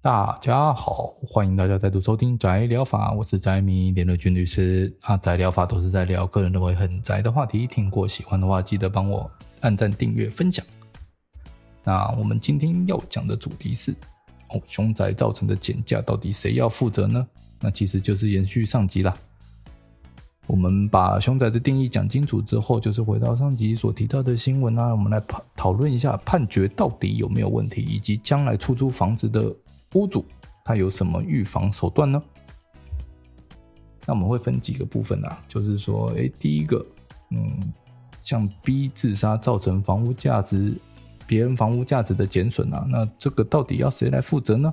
大家好，欢迎大家再度收听宅聊法，我是宅迷连络军律师啊。宅聊法都是在聊个人认为很宅的话题，听过喜欢的话，记得帮我按赞、订阅、分享。那我们今天要讲的主题是哦，凶宅造成的减价到底谁要负责呢？那其实就是延续上集啦。我们把凶宅的定义讲清楚之后，就是回到上集所提到的新闻啊，我们来讨讨论一下判决到底有没有问题，以及将来出租房子的屋主他有什么预防手段呢？那我们会分几个部分啊，就是说，哎，第一个，嗯，像 B 自杀造成房屋价值，别人房屋价值的减损啊，那这个到底要谁来负责呢？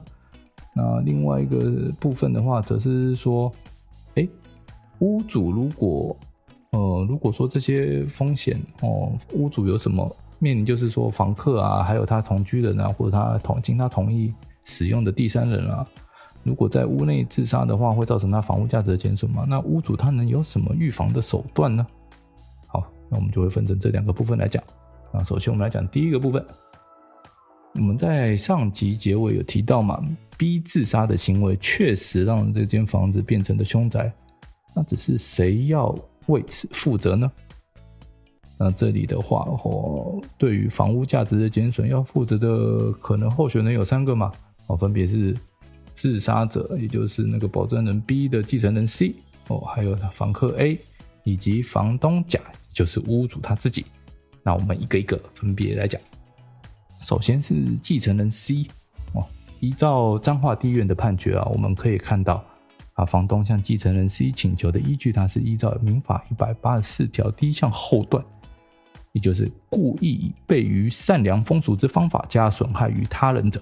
那另外一个部分的话，则是说，哎。屋主如果，呃，如果说这些风险哦，屋主有什么面临，就是说房客啊，还有他同居人啊，或者他同经他同意使用的第三人啊，如果在屋内自杀的话，会造成他房屋价值的减损吗？那屋主他能有什么预防的手段呢？好，那我们就会分成这两个部分来讲。那首先我们来讲第一个部分，我们在上集结尾有提到嘛，B 自杀的行为确实让这间房子变成了凶宅。那只是谁要为此负责呢？那这里的话，哦，对于房屋价值的减损要负责的可能候选人有三个嘛？哦，分别是自杀者，也就是那个保证人 B 的继承人 C，哦，还有房客 A，以及房东甲，就是屋主他自己。那我们一个一个分别来讲。首先是继承人 C，哦，依照彰化地院的判决啊，我们可以看到。啊，房东向继承人 C 请求的依据，它是依照民法一百八十四条第一项后段，也就是故意以悖于善良风俗之方法加损害于他人者，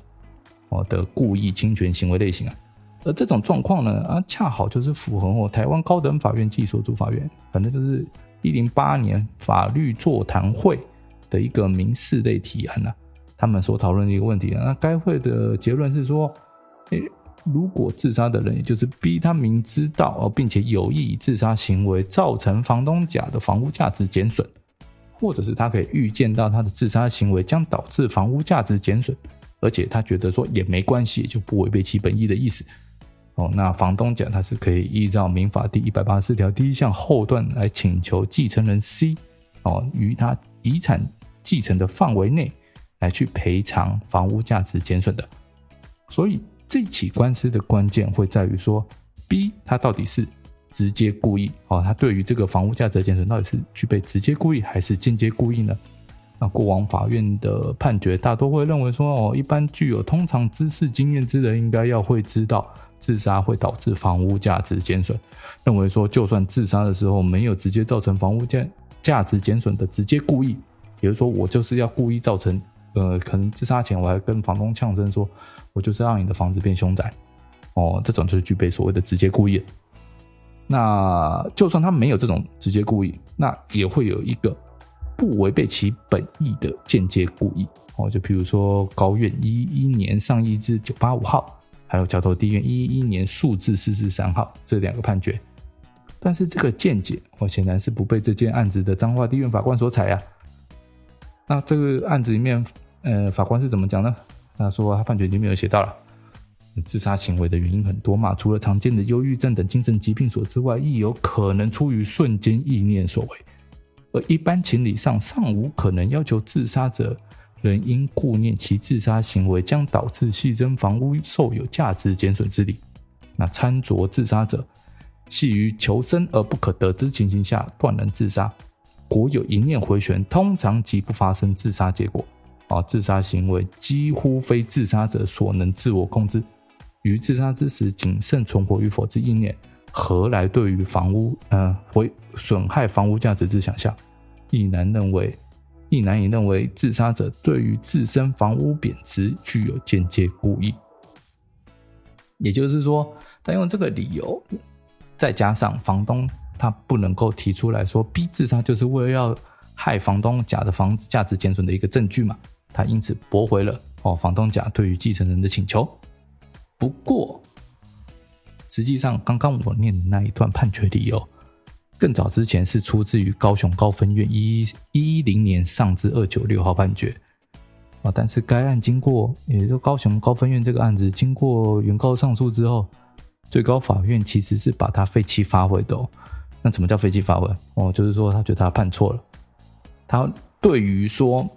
哦的故意侵权行为类型啊。而这种状况呢，啊，恰好就是符合我台湾高等法院及所属法院，反正就是一零八年法律座谈会的一个民事类提案啊，他们所讨论的一个问题啊。那该会的结论是说，诶。如果自杀的人，也就是 B，他明知道哦，并且有意以自杀行为造成房东甲的房屋价值减损，或者是他可以预见到他的自杀行为将导致房屋价值减损，而且他觉得说也没关系，也就不违背其本意的意思哦，那房东讲他是可以依照民法第一百八十四条第一项后段来请求继承人 C 哦，于他遗产继承的范围内来去赔偿房屋价值减损的，所以。这起官司的关键会在于说，B 他到底是直接故意哦，他对于这个房屋价值减损到底是具备直接故意还是间接故意呢？那过往法院的判决大多会认为说，哦，一般具有通常知识经验之人应该要会知道自杀会导致房屋价值减损，认为说就算自杀的时候没有直接造成房屋价价值减损的直接故意，也就是说我就是要故意造成，呃，可能自杀前我还跟房东呛声说。我就是让你的房子变凶宅，哦，这种就是具备所谓的直接故意。那就算他没有这种直接故意，那也会有一个不违背其本意的间接故意。哦，就比如说高院一一年上一至九八五号，还有桥头地院一一年诉字四四三号这两个判决。但是这个见解，我显然是不被这件案子的彰化地院法官所采啊。那这个案子里面，呃，法官是怎么讲呢？他说，他判决里面有写到了，自杀行为的原因很多嘛，除了常见的忧郁症等精神疾病所之外，亦有可能出于瞬间意念所为，而一般情理上尚无可能要求自杀者仍因顾念其自杀行为将导致系争房屋受有价值减损之理。那参酌自杀者系于求生而不可得之情形下断然自杀，果有一念回旋，通常即不发生自杀结果。啊，自杀行为几乎非自杀者所能自我控制，于自杀之时谨慎存活与否之意念，何来对于房屋呃会损害房屋价值之想象？亦难认为，亦难以认为自杀者对于自身房屋贬值具有间接故意。也就是说，他用这个理由，再加上房东他不能够提出来说逼自杀就是为了要害房东甲的房子价值减损的一个证据嘛。他因此驳回了哦，房东甲对于继承人的请求。不过，实际上刚刚我念的那一段判决理由，更早之前是出自于高雄高分院一一零年上字二九六号判决。啊，但是该案经过，也就高雄高分院这个案子经过原告上诉之后，最高法院其实是把它废弃发回的哦。那什么叫废弃发回？哦，就是说他觉得他判错了，他对于说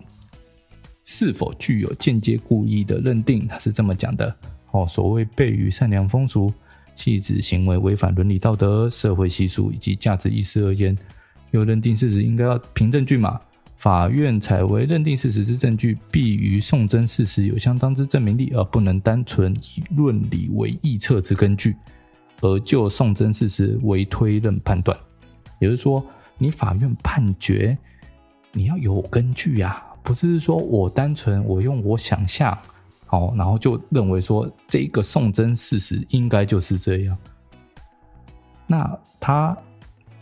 是否具有间接故意的认定，他是这么讲的哦。所谓悖于善良风俗，系指行为违反伦理道德、社会习俗以及价值意识而言，又认定事实应该要凭证据嘛。法院采为认定事实之证据，必于送真事实有相当之证明力，而不能单纯以论理为臆测之根据，而就送真事实为推论判断。也就是说，你法院判决，你要有根据呀、啊，不是说我单纯我用我想象，好，然后就认为说这个送真事实应该就是这样。那他。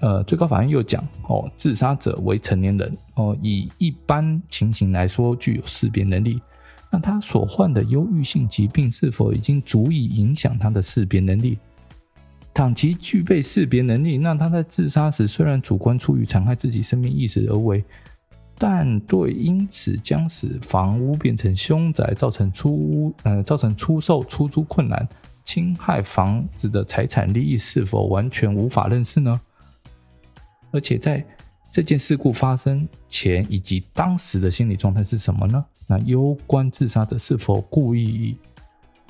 呃，最高法院又讲哦，自杀者为成年人哦，以一般情形来说具有识别能力。那他所患的忧郁性疾病是否已经足以影响他的识别能力？倘其具备识别能力，那他在自杀时虽然主观出于残害自己生命意识而为，但对因此将使房屋变成凶宅，造成出屋呃造成出售出租困难，侵害房子的财产利益，是否完全无法认识呢？而且在这件事故发生前以及当时的心理状态是什么呢？那攸关自杀者是否故意以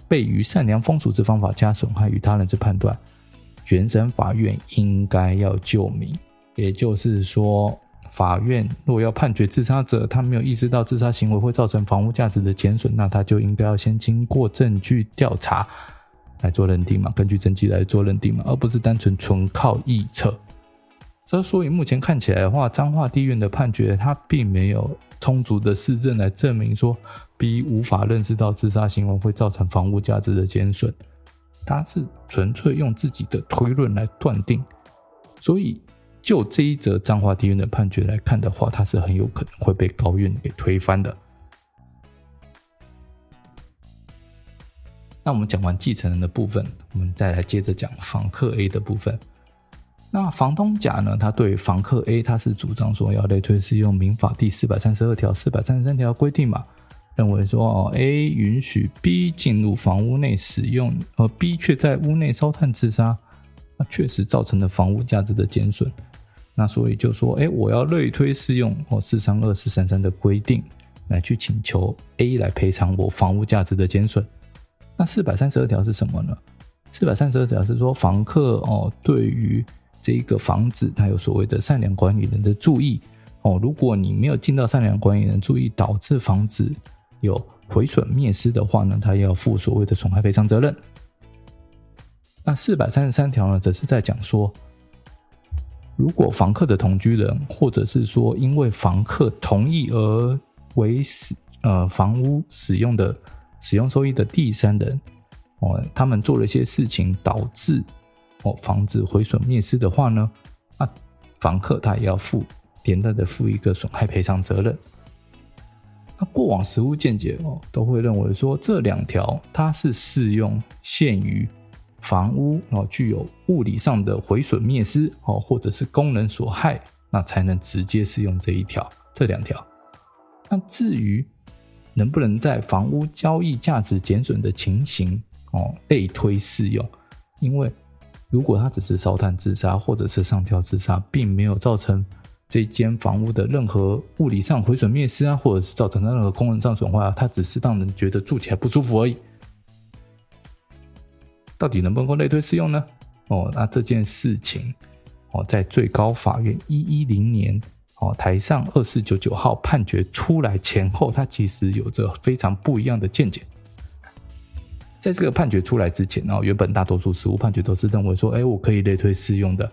悖于善良风俗之方法加损害于他人之判断，原审法院应该要究明。也就是说，法院若要判决自杀者他没有意识到自杀行为会造成房屋价值的减损，那他就应该要先经过证据调查来做认定嘛，根据证据来做认定嘛，而不是单纯纯靠臆测。这所以目前看起来的话，彰化地院的判决，它并没有充足的事证来证明说 B 无法认识到自杀行为会造成房屋价值的减损，他是纯粹用自己的推论来断定。所以就这一则彰化地院的判决来看的话，它是很有可能会被高院给推翻的。那我们讲完继承人的部分，我们再来接着讲房客 A 的部分。那房东甲呢？他对房客 A，他是主张说要类推适用民法第四百三十二条、四百三十三条规定嘛，认为说哦，A 允许 B 进入房屋内使用，而 B 却在屋内烧炭自杀，那确实造成了房屋价值的减损。那所以就说，哎，我要类推适用哦四三二四三三的规定来去请求 A 来赔偿我房屋价值的减损。那四百三十二条是什么呢？四百三十二条是说房客哦对于这一个房子，它有所谓的善良管理人的注意哦。如果你没有尽到善良管理人注意，导致房子有毁损灭失的话呢，他要负所谓的损害赔偿责任。那四百三十三条呢，则是在讲说，如果房客的同居人，或者是说因为房客同意而为使呃房屋使用的使用收益的第三人哦，他们做了一些事情导致。哦，房子毁损灭失的话呢，那房客他也要负连带的负一个损害赔偿责任。那过往实务见解哦，都会认为说这两条它是适用限于房屋哦具有物理上的毁损灭失哦，或者是功能所害，那才能直接适用这一条这两条。那至于能不能在房屋交易价值减损的情形哦类推适用，因为。如果他只是烧炭自杀，或者是上吊自杀，并没有造成这间房屋的任何物理上毁损灭失啊，或者是造成任何功能上损坏啊，他只是让人觉得住起来不舒服而已。到底能不能够类推适用呢？哦，那这件事情哦，在最高法院一一零年哦台上二四九九号判决出来前后，它其实有着非常不一样的见解。在这个判决出来之前，哦原本大多数实务判决都是认为说，哎，我可以类推适用的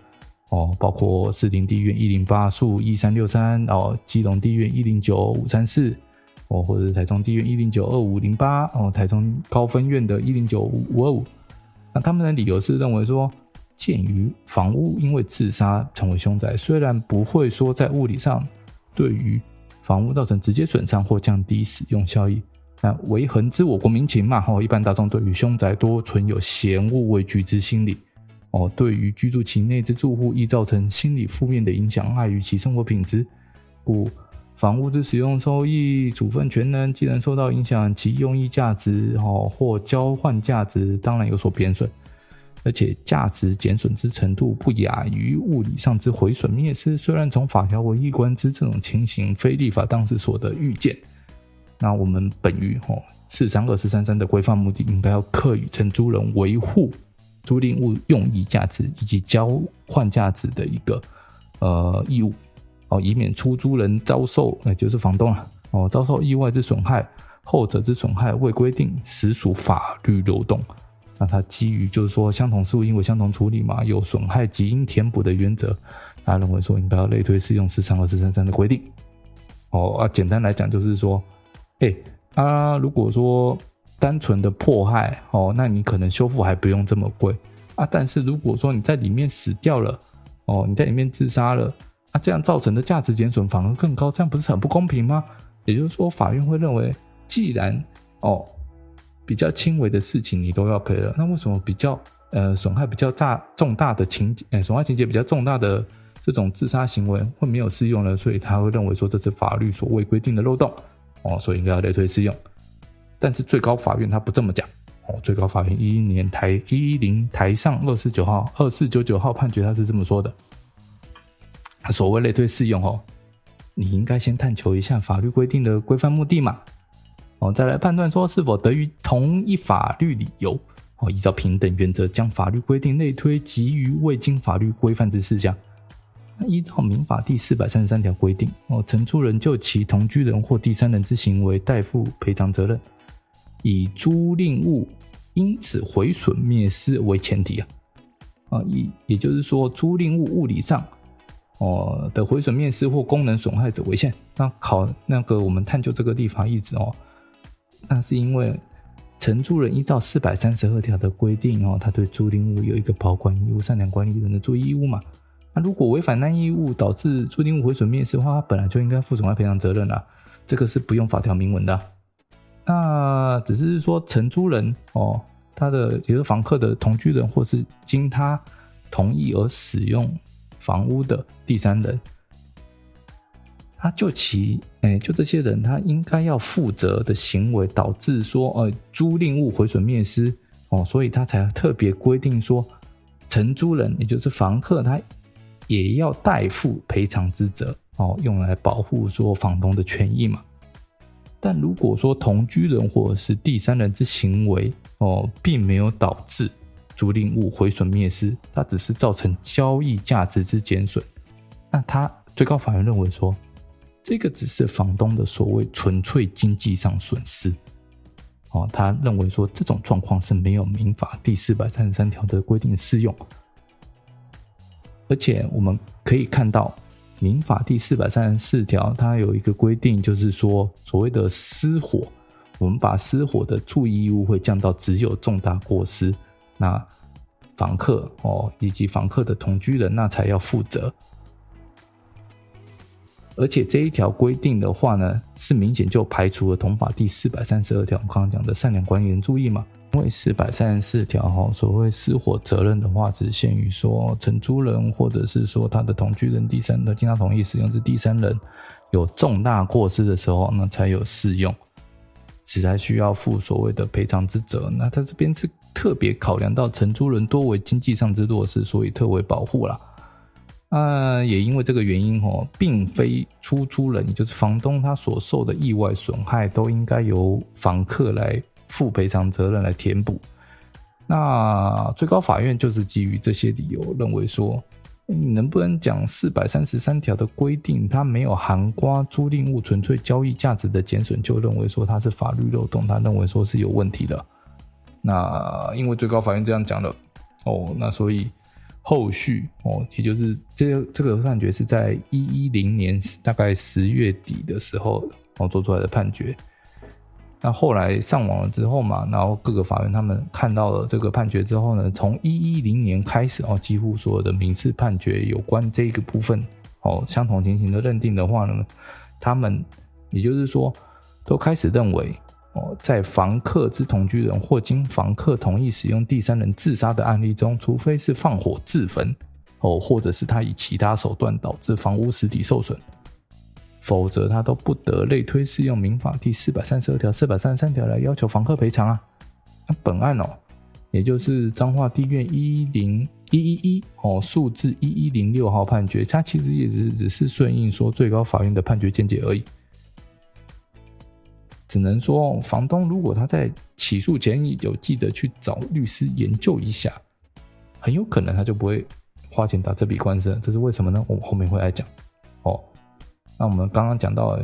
哦，包括士林地院一零八诉一三六三，哦，基隆地院一零九五三四，哦，或者是台中地院一零九二五零八，哦，台中高分院的一零九五二五。那他们的理由是认为说，鉴于房屋因为自杀成为凶宅，虽然不会说在物理上对于房屋造成直接损伤或降低使用效益。那为恒之我国民情嘛，吼，一般大众对于凶宅多存有嫌恶畏惧之心理，哦，对于居住其内之住户易造成心理负面的影响，碍于其生活品质，故房屋之使用收益处分权呢，既然受到影响，其用益价值哦或交换价值当然有所贬损，而且价值减损之程度不亚于物理上之毁损灭失。虽然从法条为一观之，这种情形非立法当时所得预见。那我们本于哦四三二四三三的规范目的，应该要课予承租人维护租赁物用益价值以及交换价值的一个呃义务。哦，以免出租人遭受，那就是房东啊，哦，遭受意外之损害，后者之损害未规定，实属法律漏洞。那他基于就是说相同事物应为相同处理嘛，有损害即应填补的原则，他认为说应该要类推适用四三二四三三的规定。哦啊，简单来讲就是说，哎、啊，如果说单纯的迫害，哦，那你可能修复还不用这么贵啊。但是如果说你在里面死掉了，哦，你在里面自杀了。那、这样造成的价值减损反而更高，这样不是很不公平吗？也就是说，法院会认为，既然哦比较轻微的事情你都要赔了，那为什么比较呃损害比较大重大的情节，呃损害情节比较重大的这种自杀行为会没有适用呢？所以他会认为说，这是法律所未规定的漏洞哦，所以应该要类推适用。但是最高法院他不这么讲哦，最高法院一一年台一一零台上二四九号二四九九号判决他是这么说的。所谓类推适用哦，你应该先探求一下法律规定的规范目的嘛，哦，再来判断说是否得于同一法律理由哦，依照平等原则将法律规定类推及于未经法律规范之事项。依照民法第四百三十三条规定哦，承租人就其同居人或第三人之行为代负赔偿责任，以租赁物因此毁损灭失为前提啊，啊，也也就是说租赁物物理上。哦的毁损灭失或功能损害者为限。那考那个我们探究这个立法意旨哦，那是因为承租人依照四百三十二条的规定哦，他对租赁物有一个保管义务、善良管理人的注意义务嘛。那如果违反那义务导致租赁物毁损灭失的话，他本来就应该负损害赔偿责任啦。这个是不用法条明文的。那只是说承租人哦，他的也就是房客的同居人或是经他同意而使用。房屋的第三人，他就其哎、就这些人，他应该要负责的行为导致说，呃，租赁物毁损灭失哦，所以他才特别规定说，承租人也就是房客，他也要代负赔偿之责哦，用来保护说房东的权益嘛。但如果说同居人或者是第三人之行为哦，并没有导致。租赁物毁损灭失，它只是造成交易价值之减损。那他最高法院认为说，这个只是房东的所谓纯粹经济上损失。哦，他认为说这种状况是没有民法第四百三十三条的规定适用。而且我们可以看到，民法第四百三十四条它有一个规定，就是说所谓的失火，我们把失火的注意义务会降到只有重大过失。那房客哦，以及房客的同居人，那才要负责。而且这一条规定的话呢，是明显就排除了同法第四百三十二条，我刚刚讲的善良官员注意嘛。因为四百三十四条哈，所谓失火责任的话，只限于说承租人或者是说他的同居人第三人经他同意使用之第三人有重大过失的时候，那才有适用。只还需要负所谓的赔偿之责。那他这边是特别考量到承租人多为经济上之弱势，所以特为保护啦。啊，也因为这个原因哦，并非出租人，也就是房东他所受的意外损害都应该由房客来负赔偿责任来填补。那最高法院就是基于这些理由认为说。你能不能讲四百三十三条的规定，它没有涵盖租赁物纯粹交易价值的减损，就认为说它是法律漏洞，他认为说是有问题的。那因为最高法院这样讲了，哦，那所以后续哦，也就是这这个判决是在一一零年大概十月底的时候哦做出来的判决。那后来上网了之后嘛，然后各个法院他们看到了这个判决之后呢，从一一零年开始哦，几乎所有的民事判决有关这个部分哦，相同情形的认定的话呢，他们也就是说都开始认为哦，在房客之同居人或经房客同意使用第三人自杀的案例中，除非是放火自焚哦，或者是他以其他手段导致房屋实体受损。否则他都不得类推适用民法第四百三十二条、四百三十三条来要求房客赔偿啊。那本案哦，也就是彰化地院一零一一一哦，数字一一零六号判决，它其实也只只是顺应说最高法院的判决见解而已。只能说，房东如果他在起诉前有记得去找律师研究一下，很有可能他就不会花钱打这笔官司。这是为什么呢？我们后面会来讲。哦，那我们刚刚讲到，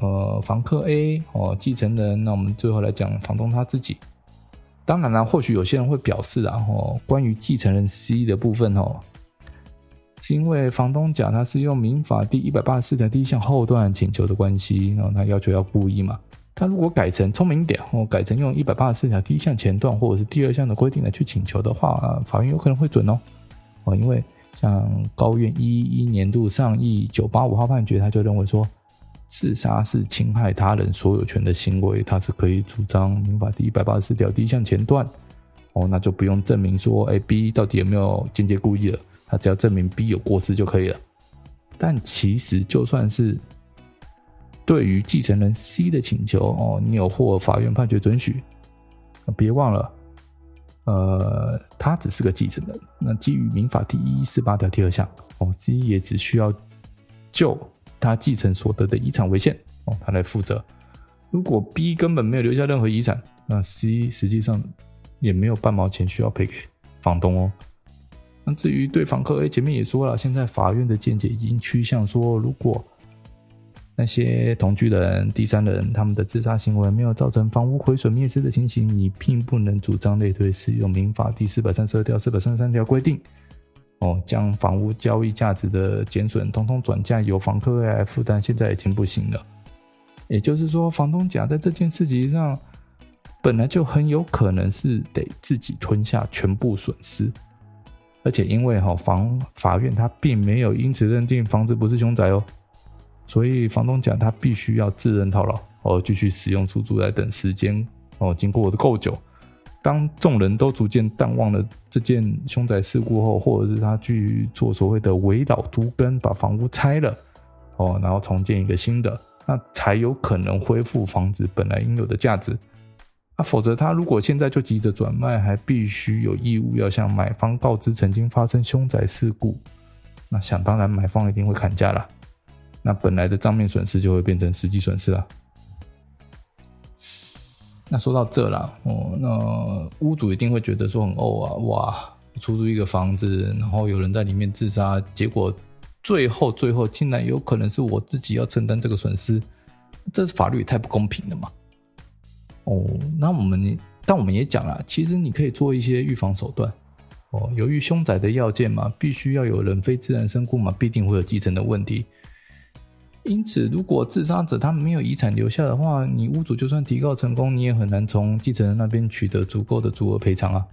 呃，房客 A 哦，继承人，那我们最后来讲房东他自己。当然了，或许有些人会表示啊，哦，关于继承人 C 的部分哦，是因为房东甲他是用民法第一百八十四条第一项后段请求的关系，然后他要求要故意嘛。他如果改成聪明一点哦，改成用一百八十四条第一项前段或者是第二项的规定来去请求的话，法院有可能会准哦。哦，因为像高院一一年度上议九八五号判决，他就认为说，自杀是侵害他人所有权的行为，他是可以主张民法第一百八十四条第一项前段。哦，那就不用证明说，哎，B 到底有没有间接故意了，他只要证明 B 有过失就可以了。但其实就算是。对于继承人 C 的请求哦，你有获法院判决准许，别忘了，呃，他只是个继承人。那基于民法第一四八条第二项哦，C 也只需要就他继承所得的遗产为限哦，他来负责。如果 B 根本没有留下任何遗产，那 C 实际上也没有半毛钱需要赔给房东哦。那至于对房客，哎，前面也说了，现在法院的见解已经趋向说，如果那些同居人、第三人，他们的自杀行为没有造成房屋毁损灭失的情形，你并不能主张类推适用民法第四百三十二条、四百三十三条规定，哦，将房屋交易价值的减损统统转嫁由房客来负担，现在已经不行了。也就是说，房东甲在这件事情上，本来就很有可能是得自己吞下全部损失，而且因为哈房法院他并没有因此认定房子不是凶宅哦。所以房东讲，他必须要自认套牢，哦，继续使用出租来等时间，哦，经过的够久，当众人都逐渐淡忘了这件凶宅事故后，或者是他去做所谓的围老都更，把房屋拆了，哦，然后重建一个新的，那才有可能恢复房子本来应有的价值。啊，否则他如果现在就急着转卖，还必须有义务要向买方告知曾经发生凶宅事故，那想当然买方一定会砍价了。那本来的账面损失就会变成实际损失了。那说到这了哦，那屋主一定会觉得说很呕啊，哇，出租一个房子，然后有人在里面自杀，结果最后最后竟然有可能是我自己要承担这个损失，这是法律太不公平了嘛。哦，那我们但我们也讲了，其实你可以做一些预防手段。哦，由于凶宅的要件嘛，必须要有人非自然身故嘛，必定会有继承的问题。因此，如果自杀者他没有遗产留下的话，你屋主就算提告成功，你也很难从继承人那边取得足够的足额赔偿啊。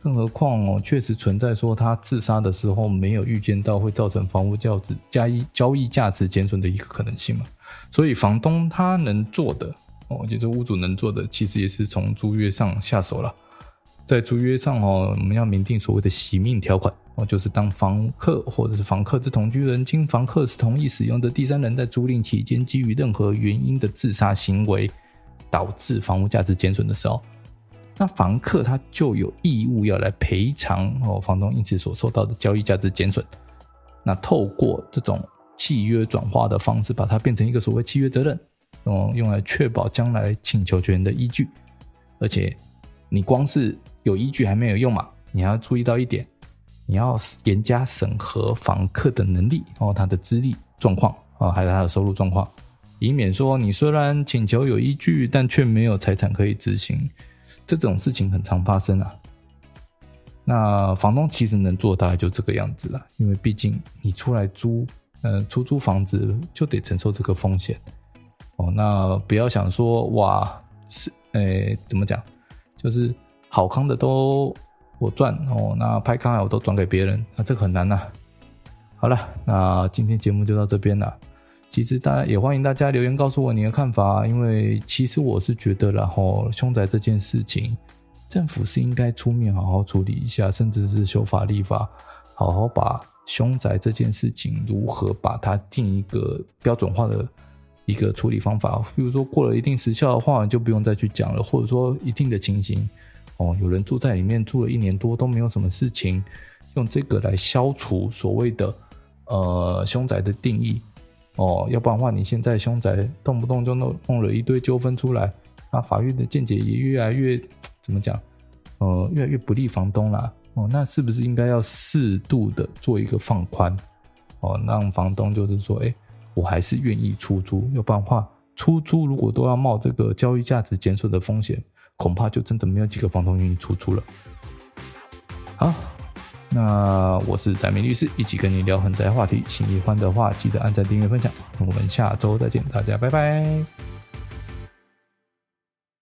更何况哦，确实存在说他自杀的时候没有预见到会造成房屋价值加一交易价值减损的一个可能性嘛。所以，房东他能做的哦，就是屋主能做的，其实也是从租约上下手了。在租约上哦，我们要明定所谓的洗命条款。哦，就是当房客或者是房客之同居人，经房客是同意使用的第三人在租赁期间，基于任何原因的自杀行为，导致房屋价值减损的时候，那房客他就有义务要来赔偿哦，房东因此所受到的交易价值减损。那透过这种契约转化的方式，把它变成一个所谓契约责任，哦，用来确保将来请求权的依据。而且，你光是有依据还没有用嘛，你要注意到一点。你要严加审核房客的能力哦，他的资历状况啊，还有他的收入状况，以免说你虽然请求有依据，但却没有财产可以执行，这种事情很常发生啊。那房东其实能做大概就这个样子了，因为毕竟你出来租，呃，出租房子就得承受这个风险哦。那不要想说哇，是，诶，怎么讲，就是好康的都。我赚哦，那拍康我都转给别人，那这个很难呐、好了，那今天节目就到这边了。其实大家也欢迎大家留言告诉我你的看法，因为其实我是觉得，然后凶宅这件事情，政府是应该出面好好处理一下，甚至是修法立法，好好把凶宅这件事情如何把它定一个标准化的一个处理方法。比如说过了一定时效的话，就不用再去讲了，或者说一定的情形，哦，有人住在里面住了一年多都没有什么事情，用这个来消除所谓的呃凶宅的定义。哦，要不然的话，你现在凶宅动不动就弄弄了一堆纠纷出来，那法院的见解也越来越怎么讲？呃，越来越不利房东啦。哦，那是不是应该要适度的做一个放宽？哦，让房东就是说，哎，我还是愿意出租。要不然的话，出租如果都要冒这个交易价值减损的风险，恐怕就真的没有几个房东愿意出租了。好。那我是宅米律师，一起跟你聊很宅话题。喜欢的话，记得按赞、订阅、分享。我们下周再见，大家拜拜。